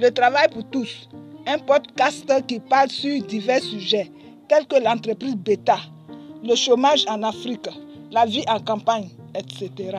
Le travail pour tous, un podcast qui parle sur divers sujets tels que l'entreprise bêta, le chômage en Afrique, la vie en campagne, etc.